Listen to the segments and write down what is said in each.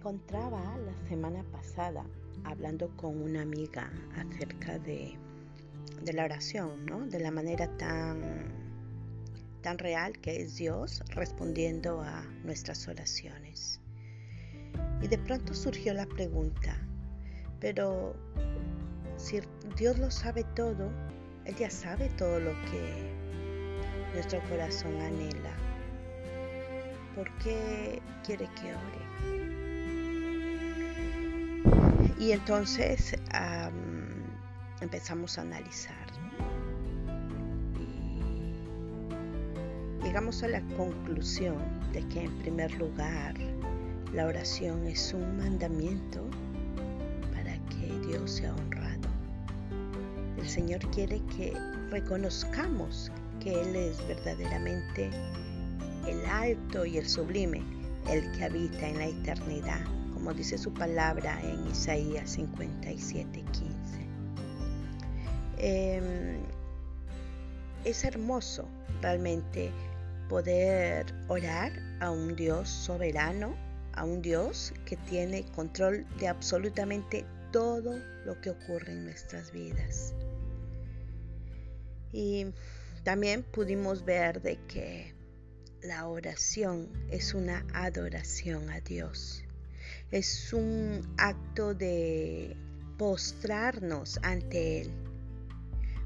encontraba la semana pasada hablando con una amiga acerca de, la oración. De la manera tan real que es Dios respondiendo a nuestras oraciones. Y de pronto surgió la pregunta, pero si Dios lo sabe todo, Él ya sabe todo lo que nuestro corazón anhela. ¿Por qué quiere que ore? Y entonces empezamos a analizar. Llegamos a la conclusión de que en primer lugar la oración es un mandamiento para que Dios sea honrado. El Señor quiere que reconozcamos que Él es verdaderamente el alto y el sublime, el que habita en la eternidad como dice su palabra en Isaías 57, 15. Em, es hermoso realmente poder orar a un Dios soberano, a un Dios que tiene control de absolutamente todo lo que ocurre en nuestras vidas. Y también pudimos ver de que la oración es una adoración a Dios es un acto de postrarnos ante Él,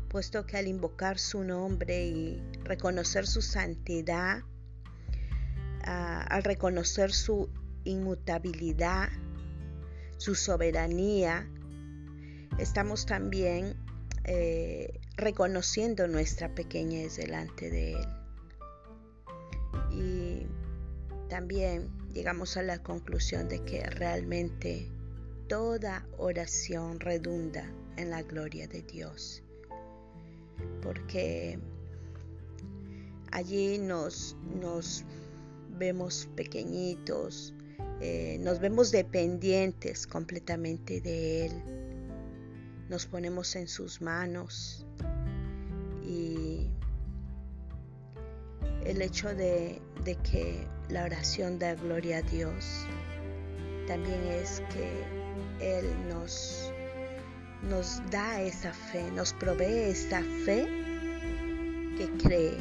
puesto que al invocar su nombre y reconocer su santidad, ah, al reconocer su inmutabilidad, su soberanía, estamos también eh, reconociendo nuestra pequeñez delante de Él. Y también llegamos a la conclusión de que realmente toda oración redunda en la gloria de Dios. Porque allí nos, nos vemos pequeñitos, eh, nos vemos dependientes completamente de Él. Nos ponemos en sus manos el hecho de, que la oración da gloria a Dios también es que Él nos, nos da esa fe, nos provee esa fe que cree.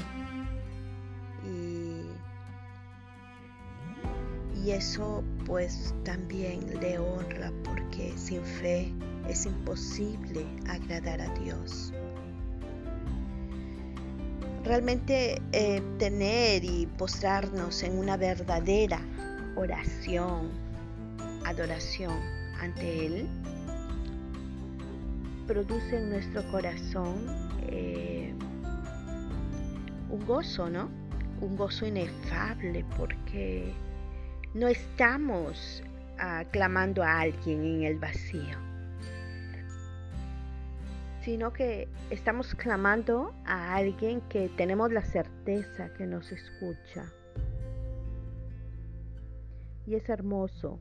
Y, y eso pues también le honra porque sin fe es imposible agradar a Dios realmente eh, tener y postrarnos en una verdadera oración, adoración ante Él, produce en nuestro corazón eh, un gozo, ¿no? Un gozo inefable porque no estamos clamando a alguien en el vacío sino que estamos clamando a alguien que tenemos la certeza que nos escucha. Y es hermoso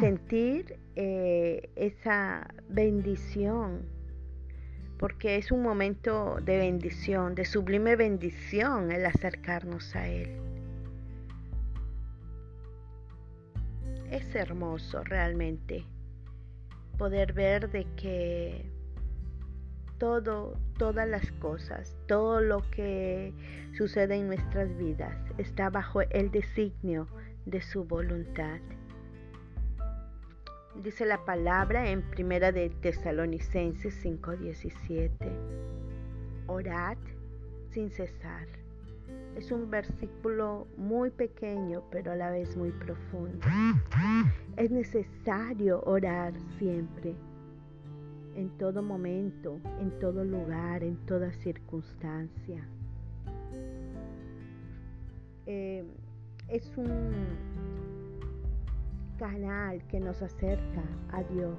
sentir eh, esa bendición, porque es un momento de bendición, de sublime bendición el acercarnos a Él. Es hermoso realmente poder ver de que todo, todas las cosas, todo lo que sucede en nuestras vidas está bajo el designio de su voluntad. Dice la palabra en Primera de Tesalonicenses 5:17. Orad sin cesar. Es un versículo muy pequeño, pero a la vez muy profundo. Es necesario orar siempre en todo momento, en todo lugar, en toda circunstancia. Eh, es un canal que nos acerca a Dios.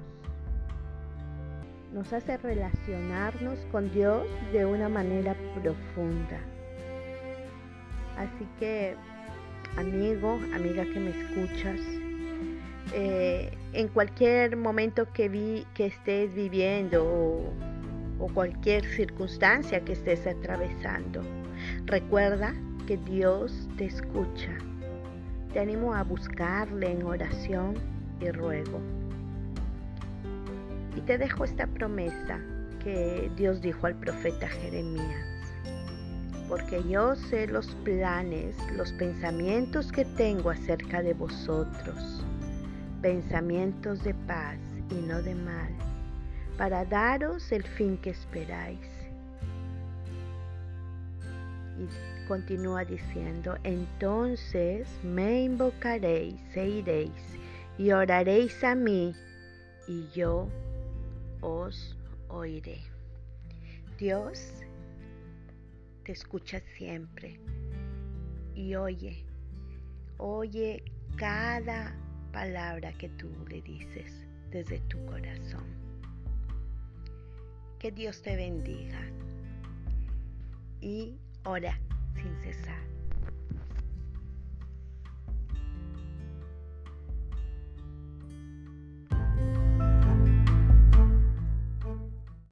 Nos hace relacionarnos con Dios de una manera profunda. Así que, amigo, amiga que me escuchas, eh, en cualquier momento que, vi, que estés viviendo o, o cualquier circunstancia que estés atravesando. Recuerda que Dios te escucha. te animo a buscarle en oración y ruego. Y te dejo esta promesa que Dios dijo al profeta Jeremías. Porque yo sé los planes, los pensamientos que tengo acerca de vosotros, pensamientos de paz y no de mal, para daros el fin que esperáis. Y continúa diciendo, entonces me invocaréis e iréis y oraréis a mí y yo os oiré. Dios te escucha siempre y oye, oye cada palabra que tú le dices desde tu corazón. Que Dios te bendiga y ora sin cesar.